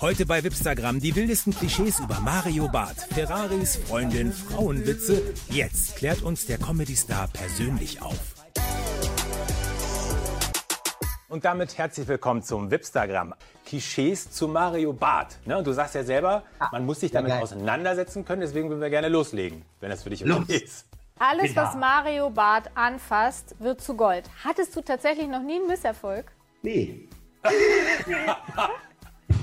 Heute bei Wipstagram die wildesten Klischees über Mario Barth, Ferraris, Freundin, Frauenwitze. Jetzt klärt uns der Comedy-Star persönlich auf. Und damit herzlich willkommen zum Wipstagram. Klischees zu Mario Barth. Ne? Und du sagst ja selber, man muss sich damit geil. auseinandersetzen können, deswegen würden wir gerne loslegen, wenn das für dich okay ist. Alles, Ja. was Mario Barth anfasst, wird zu Gold. Hattest du tatsächlich noch nie einen Misserfolg? Nee.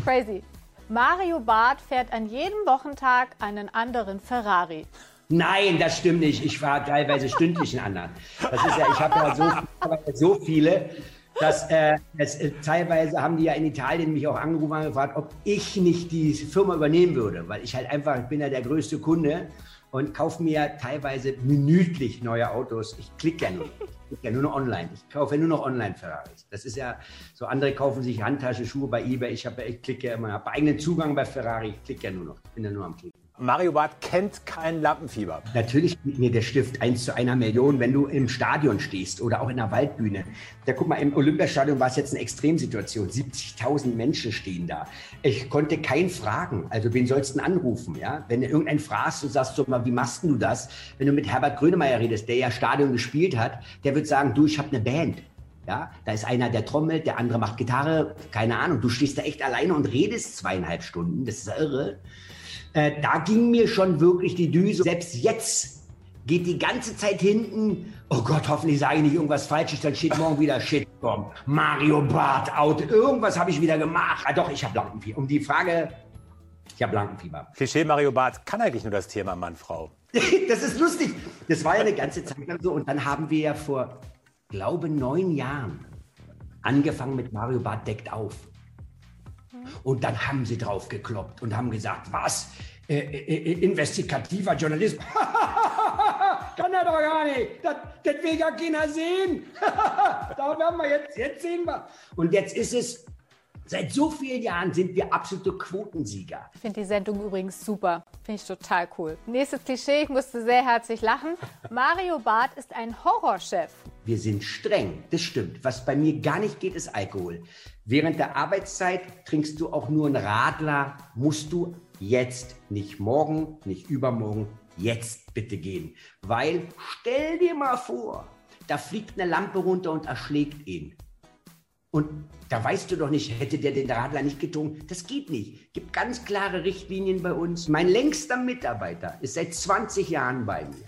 Crazy. Mario Barth fährt an jedem Wochentag einen anderen Ferrari. Nein, das stimmt nicht. Ich fahre teilweise stündlich einen anderen. Das ist ja, ich habe ja so, ja so viele, dass äh, es, äh, teilweise haben die ja in Italien mich auch angerufen und gefragt, ob ich nicht die Firma übernehmen würde, weil ich halt einfach, ich bin ja der größte Kunde und kaufe mir teilweise minütlich neue Autos. Ich klicke ja nur. Ich klicke ja nur noch online. Ich kaufe ja nur noch online Ferraris. Das ist ja so, andere kaufen sich Handtasche, Schuhe bei eBay. Ich habe, ja- ich klicke ja immer, habe eigenen Zugang bei Ferrari. Ich klicke ja nur noch. Ich bin ja nur am Klicken. Mario Barth kennt kein Lampenfieber. Natürlich gibt mir der Stift 1 zu einer Million, wenn du im Stadion stehst oder auch in der Waldbühne. Da guck mal, im Olympiastadion war es jetzt eine Extremsituation. 70.000 Menschen stehen da. Ich konnte keinen fragen. Also wen sollst du anrufen? Ja? Wenn du irgendeinen fragst und sagst, so mal, wie machst du das? Wenn du mit Herbert Grönemeyer redest, der ja Stadion gespielt hat, der wird sagen, du, ich habe eine Band. Ja, da ist einer, der trommelt, der andere macht Gitarre, keine Ahnung. Du stehst da echt alleine und redest zweieinhalb Stunden. Das ist irre. Äh, da ging mir schon wirklich die Düse. Selbst jetzt geht die ganze Zeit hinten. Oh Gott, hoffentlich sage ich nicht irgendwas Falsches, dann steht morgen wieder Shitbomb. Mario Barth out. Irgendwas habe ich wieder gemacht. Ah, doch, ich habe Lampenfieber. Um die Frage, ich habe Lampenfieber. Klischee Mario Barth kann eigentlich nur das Thema Mann-Frau. das ist lustig. Das war ja eine ganze Zeit lang so. Und dann haben wir ja vor, glaube neun Jahren angefangen mit Mario Barth deckt auf. Und dann haben sie drauf gekloppt und haben gesagt, was? Äh, äh, äh, investigativer Journalismus? Kann er doch gar nicht. Das, das will ja keiner sehen. da werden wir jetzt, jetzt sehen wir. Und jetzt ist es, seit so vielen Jahren sind wir absolute Quotensieger. Ich finde die Sendung übrigens super. Finde ich total cool. Nächstes Klischee, ich musste sehr herzlich lachen. Mario Barth ist ein Horrorchef. Wir sind streng, das stimmt. Was bei mir gar nicht geht, ist Alkohol. Während der Arbeitszeit trinkst du auch nur einen Radler, musst du jetzt, nicht morgen, nicht übermorgen, jetzt bitte gehen. Weil, stell dir mal vor, da fliegt eine Lampe runter und erschlägt ihn. Und da weißt du doch nicht, hätte der den Radler nicht getrunken. Das geht nicht. Gibt ganz klare Richtlinien bei uns. Mein längster Mitarbeiter ist seit 20 Jahren bei mir.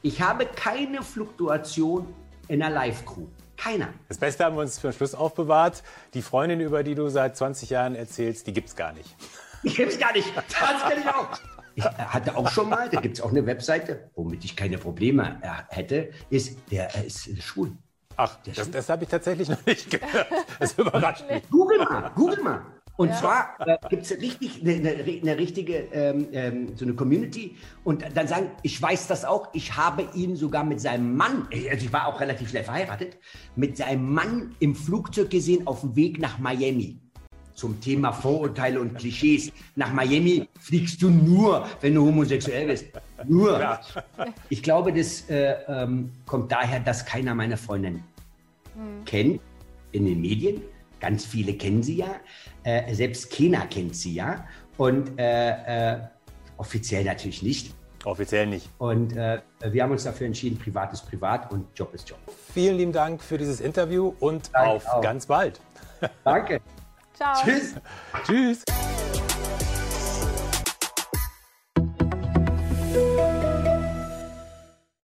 Ich habe keine Fluktuation in der Live-Crew. Keiner. Das Beste haben wir uns für den Schluss aufbewahrt. Die Freundin, über die du seit 20 Jahren erzählst, die gibt's gar nicht. Ich gibt's gar nicht. Das kenne ich auch. Ich hatte auch schon mal, da gibt's auch eine Webseite, womit ich keine Probleme äh, hätte, ist, der äh, ist äh, schwul. Ach, das, das habe ich tatsächlich noch nicht gehört. Das überrascht mich. Google mal, Google mal. Und zwar äh, gibt es richtig, eine, eine, eine richtige, ähm, ähm, so eine Community. Und dann sagen, ich weiß das auch, ich habe ihn sogar mit seinem Mann, also ich war auch relativ schnell verheiratet, mit seinem Mann im Flugzeug gesehen auf dem Weg nach Miami. Zum Thema Vorurteile und Klischees. Nach Miami fliegst du nur, wenn du homosexuell bist. Nur. Ja. Ich glaube, das äh, ähm, kommt daher, dass keiner meine Freundin kennt in den Medien. Ganz viele kennen sie ja. Äh, selbst Kena kennt sie ja. Und äh, äh, offiziell natürlich nicht. Offiziell nicht. Und äh, wir haben uns dafür entschieden, privat ist privat und Job ist Job. Vielen lieben Dank für dieses Interview und Danke auf auch. ganz bald. Danke. Ciao. Tschüss. Tschüss.